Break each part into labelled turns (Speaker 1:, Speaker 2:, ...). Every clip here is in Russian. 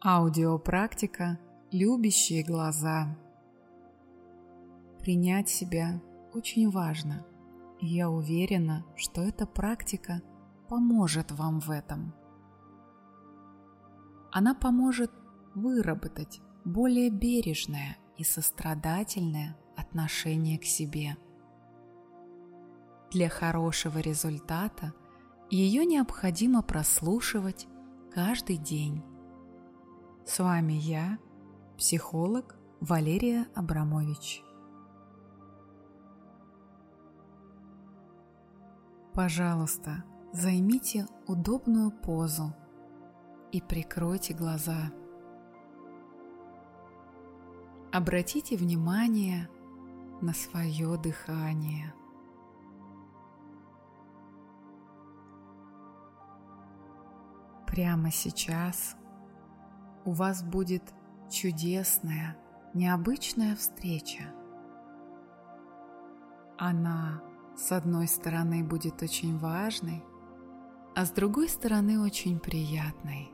Speaker 1: Аудиопрактика «Любящие глаза». Принять себя очень важно, я уверена, что эта практика поможет вам в этом. Она поможет выработать более бережное и сострадательное отношение к себе. Для хорошего результата ее необходимо прослушивать каждый день с вами я, психолог Валерия Абрамович. Пожалуйста, займите удобную позу и прикройте глаза. Обратите внимание на свое дыхание. Прямо сейчас – у вас будет чудесная, необычная встреча. Она, с одной стороны, будет очень важной, а с другой стороны, очень приятной.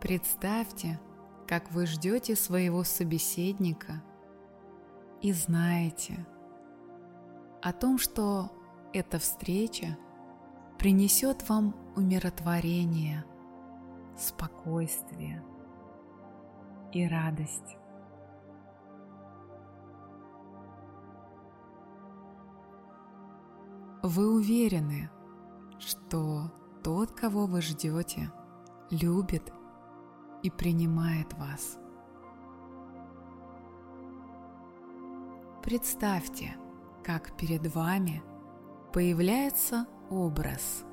Speaker 1: Представьте, как вы ждете своего собеседника и знаете о том, что эта встреча принесет вам умиротворение, спокойствие и радость. Вы уверены, что тот, кого вы ждете, любит и принимает вас. Представьте, как перед вами появляется образ.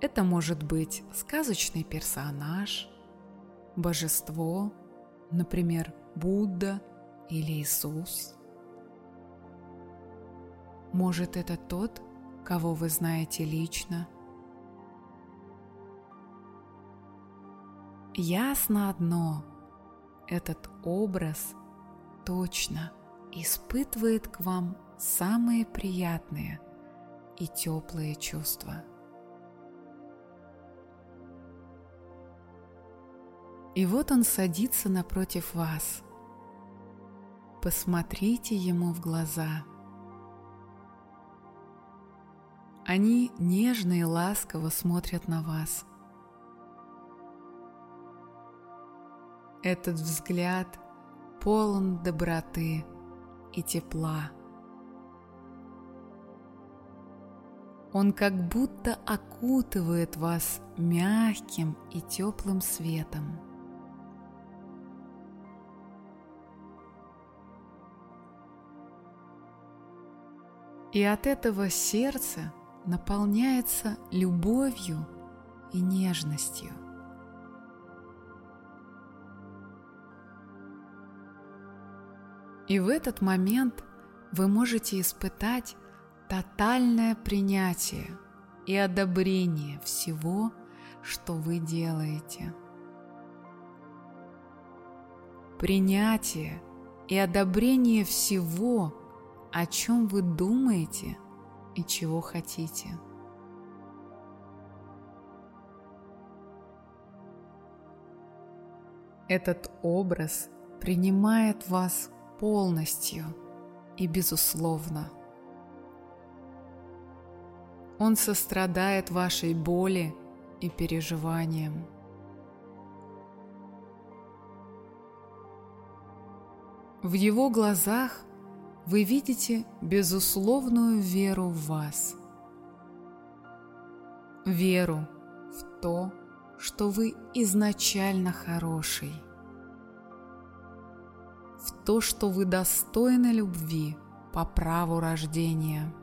Speaker 1: Это может быть сказочный персонаж, божество, например, Будда или Иисус. Может, это тот, кого вы знаете лично. Ясно одно, этот образ точно испытывает к вам самые приятные и теплые чувства. И вот он садится напротив вас. Посмотрите ему в глаза. Они нежно и ласково смотрят на вас. Этот взгляд полон доброты и тепла. Он как будто окутывает вас мягким и теплым светом. И от этого сердце наполняется любовью и нежностью. И в этот момент вы можете испытать тотальное принятие и одобрение всего, что вы делаете. Принятие и одобрение всего, о чем вы думаете и чего хотите. Этот образ принимает вас полностью и безусловно – он сострадает вашей боли и переживаниям. В его глазах вы видите безусловную веру в вас. Веру в то, что вы изначально хороший. В то, что вы достойны любви по праву рождения –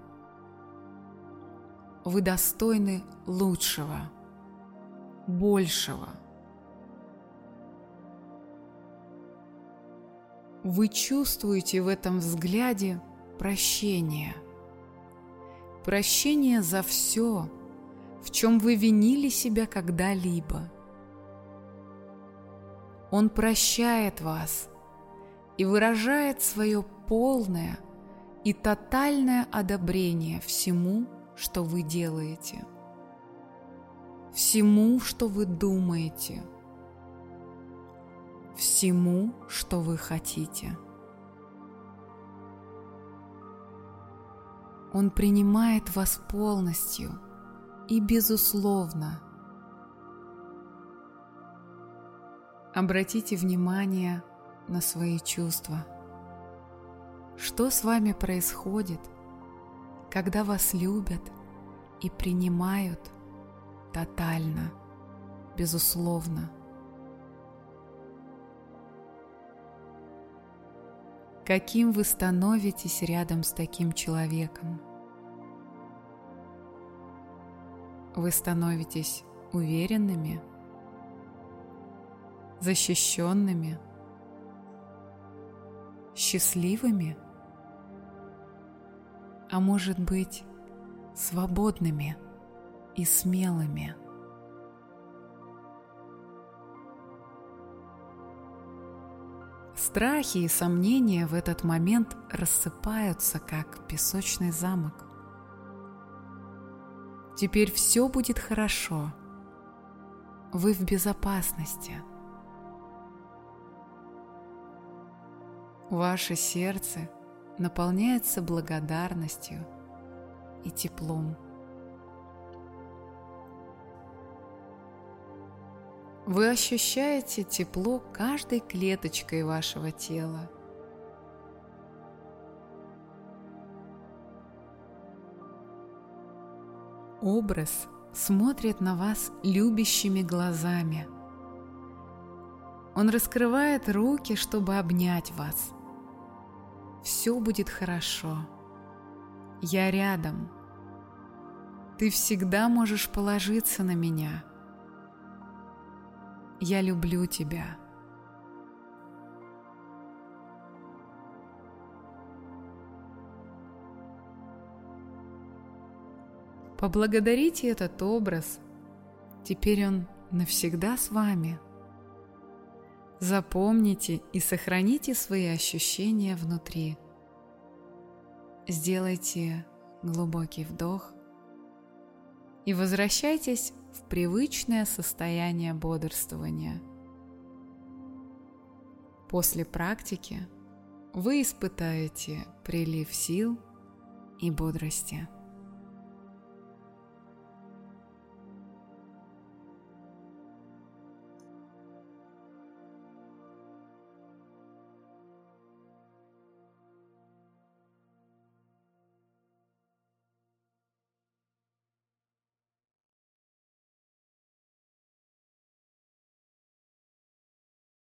Speaker 1: вы достойны лучшего, большего. Вы чувствуете в этом взгляде прощение. Прощение за все, в чем вы винили себя когда-либо. Он прощает вас и выражает свое полное, и тотальное одобрение всему, что вы делаете, всему, что вы думаете, всему, что вы хотите. Он принимает вас полностью и безусловно. Обратите внимание на свои чувства. Что с вами происходит, когда вас любят и принимают тотально, безусловно? Каким вы становитесь рядом с таким человеком? Вы становитесь уверенными, защищенными, счастливыми, а может быть свободными и смелыми. Страхи и сомнения в этот момент рассыпаются, как песочный замок. Теперь все будет хорошо. Вы в безопасности. Ваше сердце наполняется благодарностью и теплом. Вы ощущаете тепло каждой клеточкой вашего тела. Образ смотрит на вас любящими глазами. Он раскрывает руки, чтобы обнять вас. Все будет хорошо. Я рядом. Ты всегда можешь положиться на меня. Я люблю тебя. Поблагодарите этот образ. Теперь он навсегда с вами. Запомните и сохраните свои ощущения внутри. Сделайте глубокий вдох и возвращайтесь в привычное состояние бодрствования. После практики вы испытаете прилив сил и бодрости.